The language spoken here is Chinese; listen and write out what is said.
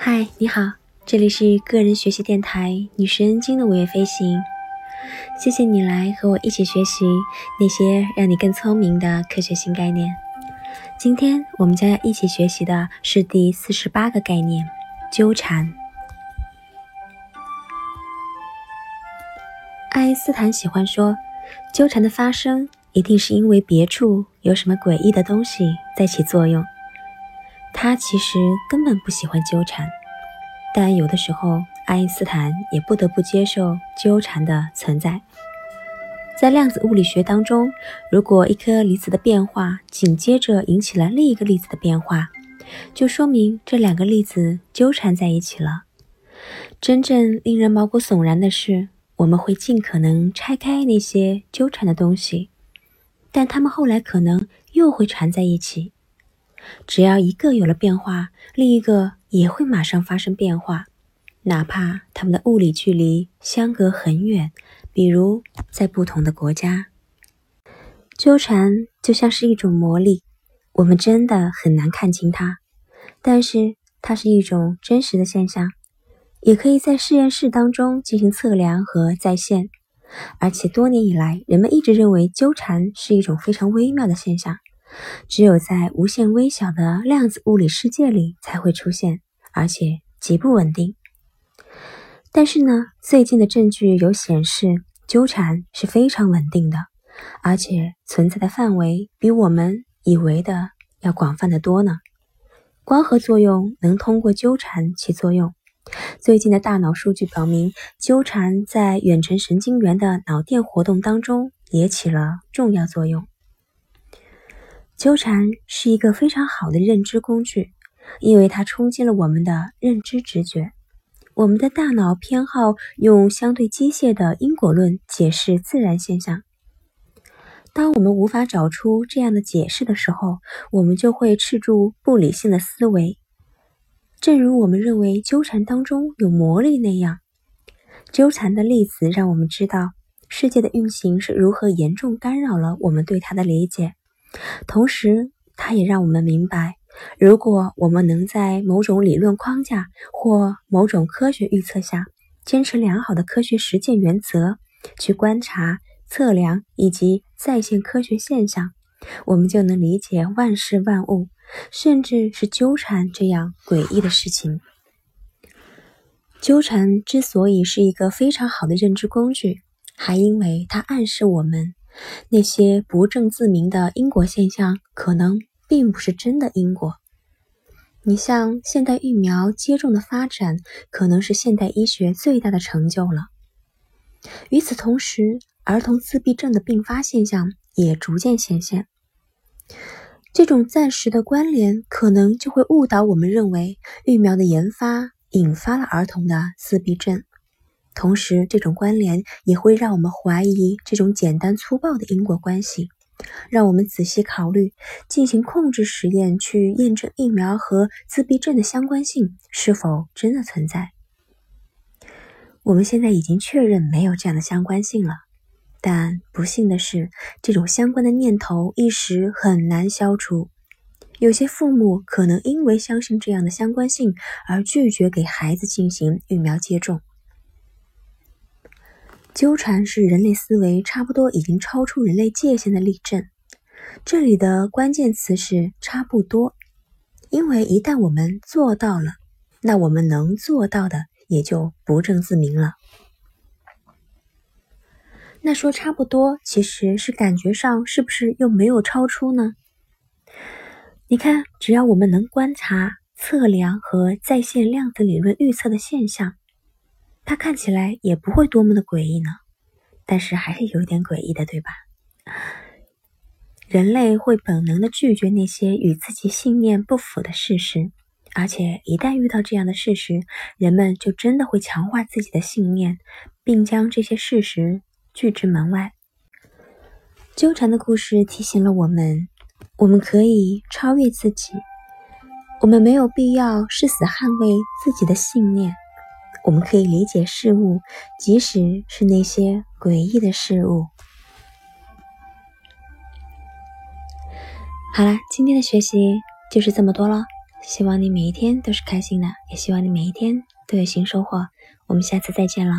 嗨，你好，这里是个人学习电台《女神经的午夜飞行》。谢谢你来和我一起学习那些让你更聪明的科学新概念。今天我们将要一起学习的是第四十八个概念——纠缠。爱因斯坦喜欢说，纠缠的发生一定是因为别处有什么诡异的东西在起作用。他其实根本不喜欢纠缠，但有的时候，爱因斯坦也不得不接受纠缠的存在。在量子物理学当中，如果一颗粒子的变化紧接着引起了另一个粒子的变化，就说明这两个粒子纠缠在一起了。真正令人毛骨悚然的是，我们会尽可能拆开那些纠缠的东西，但它们后来可能又会缠在一起。只要一个有了变化，另一个也会马上发生变化，哪怕它们的物理距离相隔很远，比如在不同的国家。纠缠就像是一种魔力，我们真的很难看清它，但是它是一种真实的现象，也可以在实验室当中进行测量和再现。而且多年以来，人们一直认为纠缠是一种非常微妙的现象。只有在无限微小的量子物理世界里才会出现，而且极不稳定。但是呢，最近的证据有显示，纠缠是非常稳定的，而且存在的范围比我们以为的要广泛的多呢。光合作用能通过纠缠起作用。最近的大脑数据表明，纠缠在远程神经元的脑电活动当中也起了重要作用。纠缠是一个非常好的认知工具，因为它冲击了我们的认知直觉。我们的大脑偏好用相对机械的因果论解释自然现象。当我们无法找出这样的解释的时候，我们就会斥住不理性的思维。正如我们认为纠缠当中有魔力那样，纠缠的例子让我们知道世界的运行是如何严重干扰了我们对它的理解。同时，它也让我们明白，如果我们能在某种理论框架或某种科学预测下，坚持良好的科学实践原则，去观察、测量以及再现科学现象，我们就能理解万事万物，甚至是纠缠这样诡异的事情。纠缠之所以是一个非常好的认知工具，还因为它暗示我们。那些不正自明的因果现象，可能并不是真的因果。你像现代疫苗接种的发展，可能是现代医学最大的成就了。与此同时，儿童自闭症的并发现象也逐渐显现。这种暂时的关联，可能就会误导我们认为疫苗的研发引发了儿童的自闭症。同时，这种关联也会让我们怀疑这种简单粗暴的因果关系。让我们仔细考虑，进行控制实验去验证疫苗和自闭症的相关性是否真的存在。我们现在已经确认没有这样的相关性了，但不幸的是，这种相关的念头一时很难消除。有些父母可能因为相信这样的相关性而拒绝给孩子进行疫苗接种。纠缠是人类思维差不多已经超出人类界限的例证。这里的关键词是“差不多”，因为一旦我们做到了，那我们能做到的也就不证自明了。那说差不多，其实是感觉上是不是又没有超出呢？你看，只要我们能观察、测量和再现量子理论预测的现象。它看起来也不会多么的诡异呢，但是还是有点诡异的，对吧？人类会本能的拒绝那些与自己信念不符的事实，而且一旦遇到这样的事实，人们就真的会强化自己的信念，并将这些事实拒之门外。纠缠的故事提醒了我们，我们可以超越自己，我们没有必要誓死捍卫自己的信念。我们可以理解事物，即使是那些诡异的事物。好了，今天的学习就是这么多了，希望你每一天都是开心的，也希望你每一天都有新收获。我们下次再见了。